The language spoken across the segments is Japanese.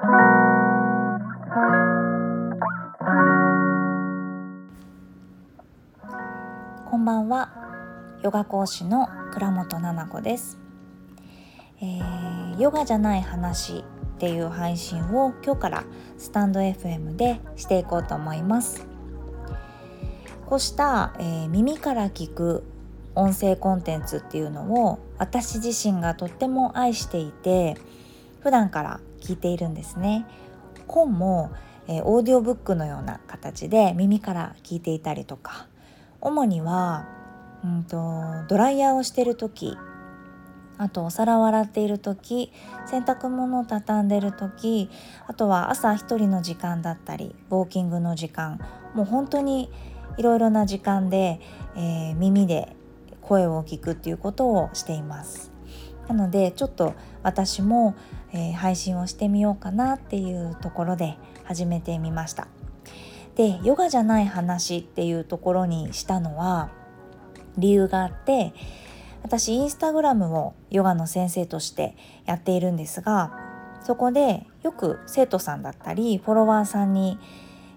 こんばんは。ヨガ講師の倉本々子です、えー、ヨガじゃない話っていう配信を今日からスタンド FM でしていこうと思います。こうした、えー、耳から聞く音声コンテンツっていうのを私自身がとっても愛していて普段から聞いているんですね。本も、えー、オーディオブックのような形で耳から聞いていたりとか主には、うんと、ドライヤーをしてる時あとお皿を洗っている時洗濯物を畳んでる時あとは朝一人の時間だったりウォーキングの時間もう本当にいろいろな時間で、えー、耳で声を聞くっていうことをしています。なのでちょっと私も、えー、配信をしてみようかなっていうところで始めてみましたでヨガじゃない話っていうところにしたのは理由があって私インスタグラムをヨガの先生としてやっているんですがそこでよく生徒さんだったりフォロワーさんに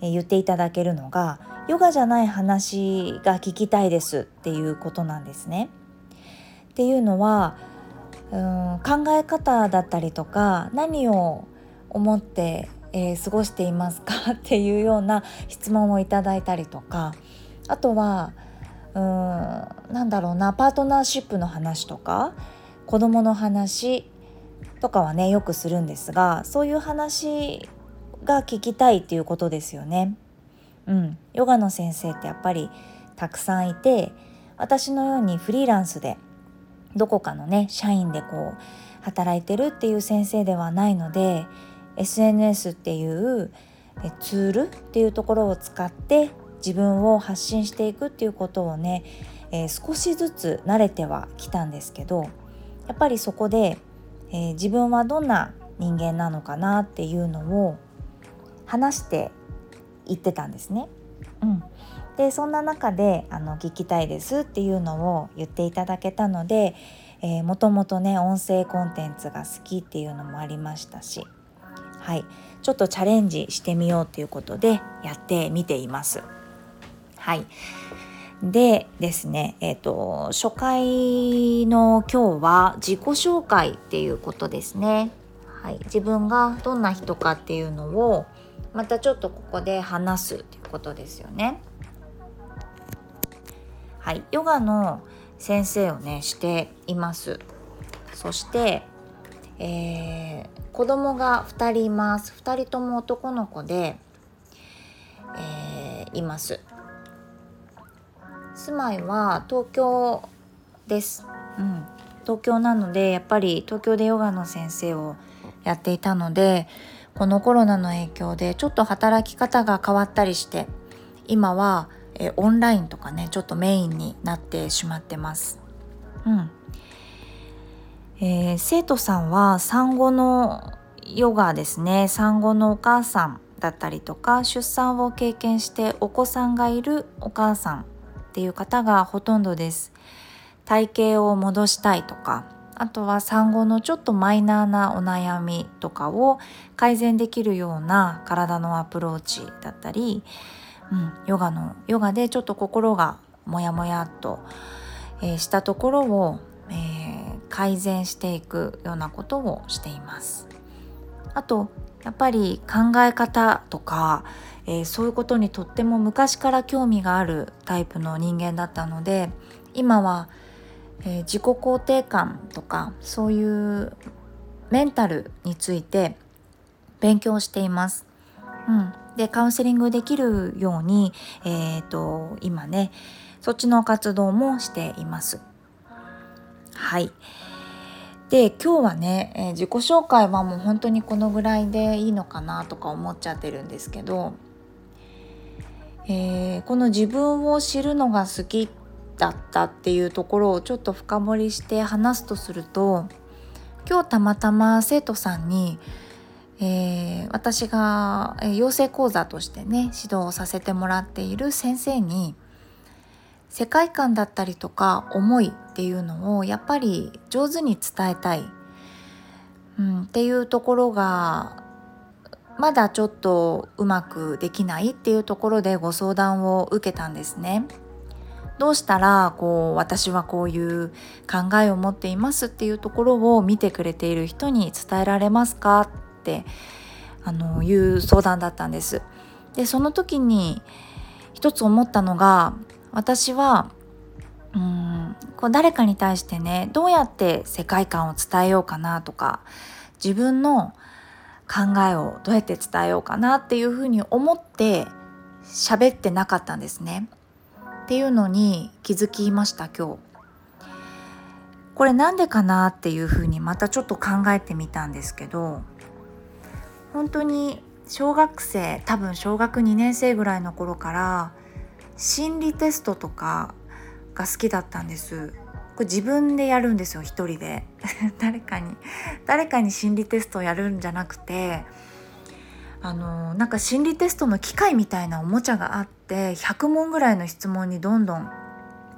言っていただけるのがヨガじゃない話が聞きたいですっていうことなんですね。っていうのはうん考え方だったりとか何を思ってえー、過ごしていますか？っていうような質問をいただいたりとか。あとはうんなんだろうなパートナーシップの話とか子供の話とかはねよくするんですがそういう話が聞きたいっていうことですよね。うん、ヨガの先生ってやっぱりたくさんいて私のようにフリーランスでどこかのね社員でこう働いてるっていう先生ではないので SNS っていうツールっていうところを使って自分を発信していくっていうことをね、えー、少しずつ慣れてはきたんですけどやっぱりそこで、えー、自分はどんな人間なのかなっていうのを話していってたんですね。うん、でそんな中であの聞きたいですっていうのを言っていただけたので、え、もともとね音声コンテンツが好きっていうのもありましたしはい、ちょっとチャレンジしてみようということでやってみています。はい、でですね、えーと、初回の今日は自己紹介っていうことですね。はい、自分がどんな人かっていうのをまたちょっとここで話すっていうことですよね。はい、ヨガの先生をねしています。そして、えー、子供が2人います。2人とも男の子で、えー、います。住まいは東京です、うん、東京なのでやっぱり東京でヨガの先生をやっていたのでこのコロナの影響でちょっと働き方が変わったりして今はえオンラインとかねちょっとメインになってしまってます。うん。えー、生徒さんは産後のヨガですね。産後のお母さんだったりとか出産を経験してお子さんがいるお母さんっていう方がほとんどです。体型を戻したいとかあとは産後のちょっとマイナーなお悩みとかを改善できるような体のアプローチだったり、うん、ヨガのヨガでちょっと心がモヤモヤっと、えー、したところを、えー、改善していくようなことをしています。あとやっぱり考え方とか、えー、そういうことにとっても昔から興味があるタイプの人間だったので今は、え、自己肯定感とかそういうメンタルについて勉強しています。うん、でカウンセリングできるように、えーと今ねそっちの活動もしています。はい。で今日はね、えー、自己紹介はもう本当にこのぐらいでいいのかなとか思っちゃってるんですけど、えー、この自分を知るのが好きだったっていうところをちょっと深掘りして話すとすると今日たまたま生徒さんに、えー、私が養成講座としてね指導をさせてもらっている先生に「世界観だったりとか思いっていうのをやっぱり上手に伝えたい、うん、っていうところがまだちょっとうまくできないっていうところでご相談を受けたんですね。どうしたらこう私はこういう考えを持っていますっていうところを見てくれている人に伝えられますかってあのいう相談だったんです。でその時に一つ思ったのが私はうんこう誰かに対してねどうやって世界観を伝えようかなとか自分の考えをどうやって伝えようかなっていうふうに思って喋ってなかったんですね。っていうのに気づきました今日。これなんでかなっていうふうにまたちょっと考えてみたんですけど本当に小学生多分小学2年生ぐらいの頃から心理テストとかが好きだったんですこれ自分でやるんですよ一人で 誰かに誰かに心理テストをやるんじゃなくてあのなんか心理テストの機械みたいなおもちゃがあって100問ぐらいの質問にどんどん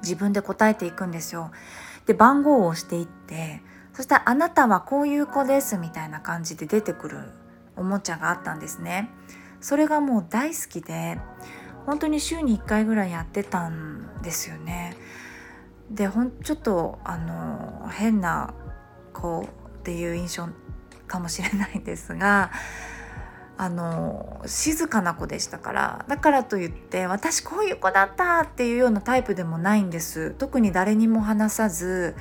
自分で答えていくんですよ。で番号を押していってそしたら「あなたはこういう子です」みたいな感じで出てくるおもちゃがあったんですね。それがもう大好きで本当に週に1回ぐらいやってたんですよね。でほんちょっとあの変な子っていう印象かもしれないですがあの静かな子でしたからだからといって私こういう子だったっていうようなタイプでもないんです特に誰にも話さず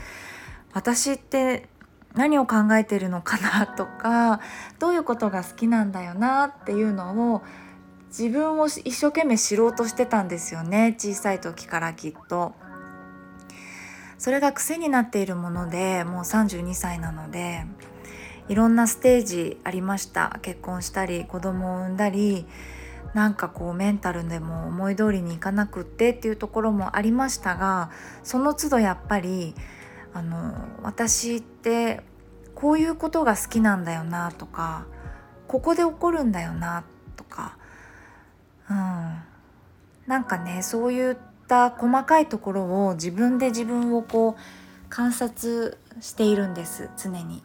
私って何を考えてるのかなとかどういうことが好きなんだよなっていうのを自分を一生懸命知ろうとしてたんですよね小さい時からきっと。それが癖になっているものでもう32歳なのでいろんなステージありました結婚したり子供を産んだりなんかこうメンタルでも思い通りにいかなくってっていうところもありましたがその都度やっぱりあの私ってこういうことが好きなんだよなとかここで起こるんだよなとか、うん、なんかねそういった細かいところを自分で自分をこう観察しているんです常に。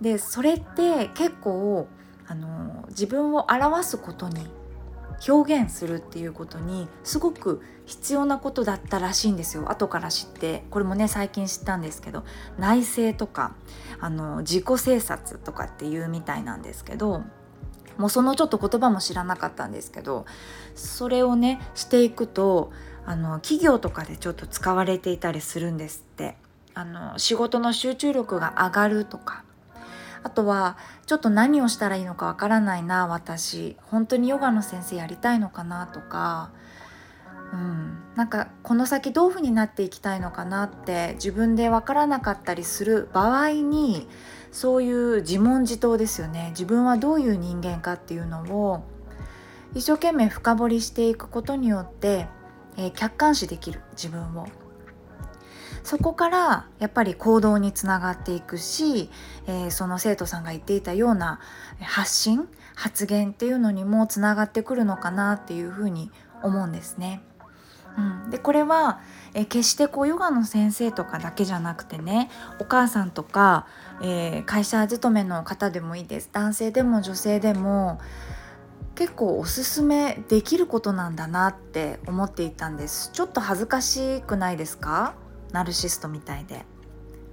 でそれって結構あの自分を表すことに表現するっていうことにすごく必要なことだったらしいんですよ。後から知ってこれもね最近知ったんですけど内省とかあの自己省察とかっていうみたいなんですけどもうそのちょっと言葉も知らなかったんですけどそれをねしていくとあの企業とかでちょっと使われていたりするんですって。あの仕事の集中力が上がるとか。あとはちょっと何をしたらいいのかわからないな私。本当にヨガの先生やりたいのかなとか、うん、なんかこの先どういうふうになっていきたいのかなって自分でわからなかったりする場合にそういう自問自答ですよね。自分はどういう人間かっていうのを一生懸命深掘りしていくことによって、えー、客観視できる。自分を。そこからやっぱり行動につながっていくし、えー、その生徒さんが言っていたような発信発言っていうのにもつながってくるのかなっていうふうに思うんですね。うん、でこれは、え決してこうヨガの先生とかだけじゃなくてねお母さんとか、えー、会社勤めの方でもいいです。男性でも女性でも結構おすすめできることなんだなって思っていたんです。ちょっと恥ずかしくないですか？ナルシストみたいで。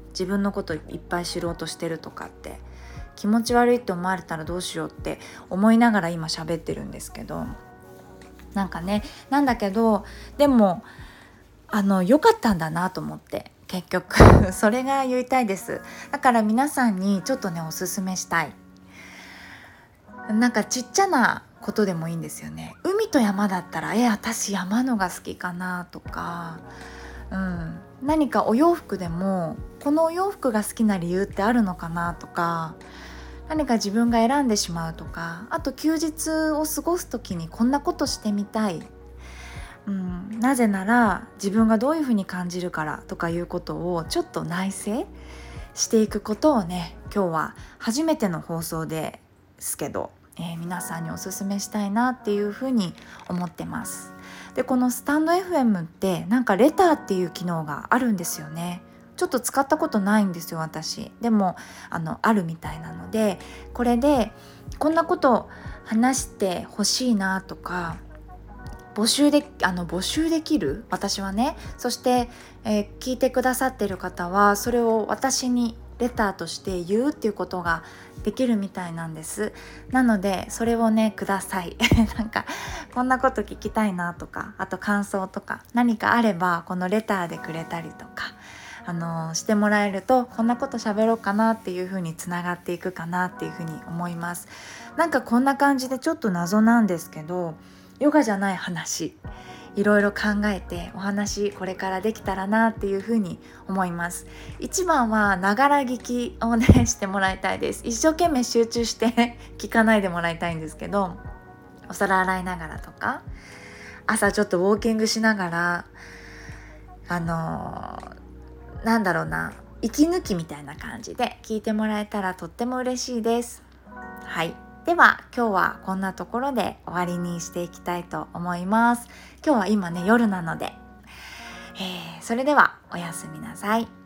自分のこといっぱい知ろうとしてるとかって。気持ち悪いって思われたらどうしようって思いながら今喋ってるんですけど。なんかねなんだけどでもあの良かったんだなと思って結局。それが言いたいです。だから皆さんにちょっとねおすすめしたい。なんかちっちゃなことでもいいんですよね。海と山だったらえ私山のが好きかなとか。うん。何かお洋服でもこのお洋服が好きな理由ってあるのかなとか。何か自分が選んでしまうとかあと休日を過ごす時にこんなことしてみたい、うん、なぜなら自分がどういうふうに感じるからとかいうことをちょっと内省していくことをね今日は初めての放送ですけど、えー、皆さんにおすすめしたいなっていうふうに思ってます。でこのスタンド FM ってなんかレターっていう機能があるんですよねちょっと使ったことないんですよ私。でもあのあるみたいなのでこれでこんなこと話してほしいなとか募集であの募集できる？私はね。そして、えー、聞いてくださってる方はそれを私にレターとして言うっていうことができるみたいなんです。なのでそれをねください。なんかこんなこと聞きたいなとかあと感想とか何かあればこのレターでくれたりとか。あのしてもらえるとこんなこと喋ろうかなっていう風につながっていくかなっていう風に思います。なんかこんな感じでちょっと謎なんですけどヨガじゃない話いろいろ考えてお話これからできたらなっていうふに思います。一番はながら聞きをねしてもらいたいです。一生懸命集中して 聞かないでもらいたいんですけどお皿洗いながらとか朝ちょっとウォーキングしながらあのー、なんだろうな息抜きみたいな感じで聞いてもらえたらとっても嬉しいです。はい。では今日はこんなところで終わりにしていきたいと思います。今日は今ね夜なので、えー、それではおやすみなさい。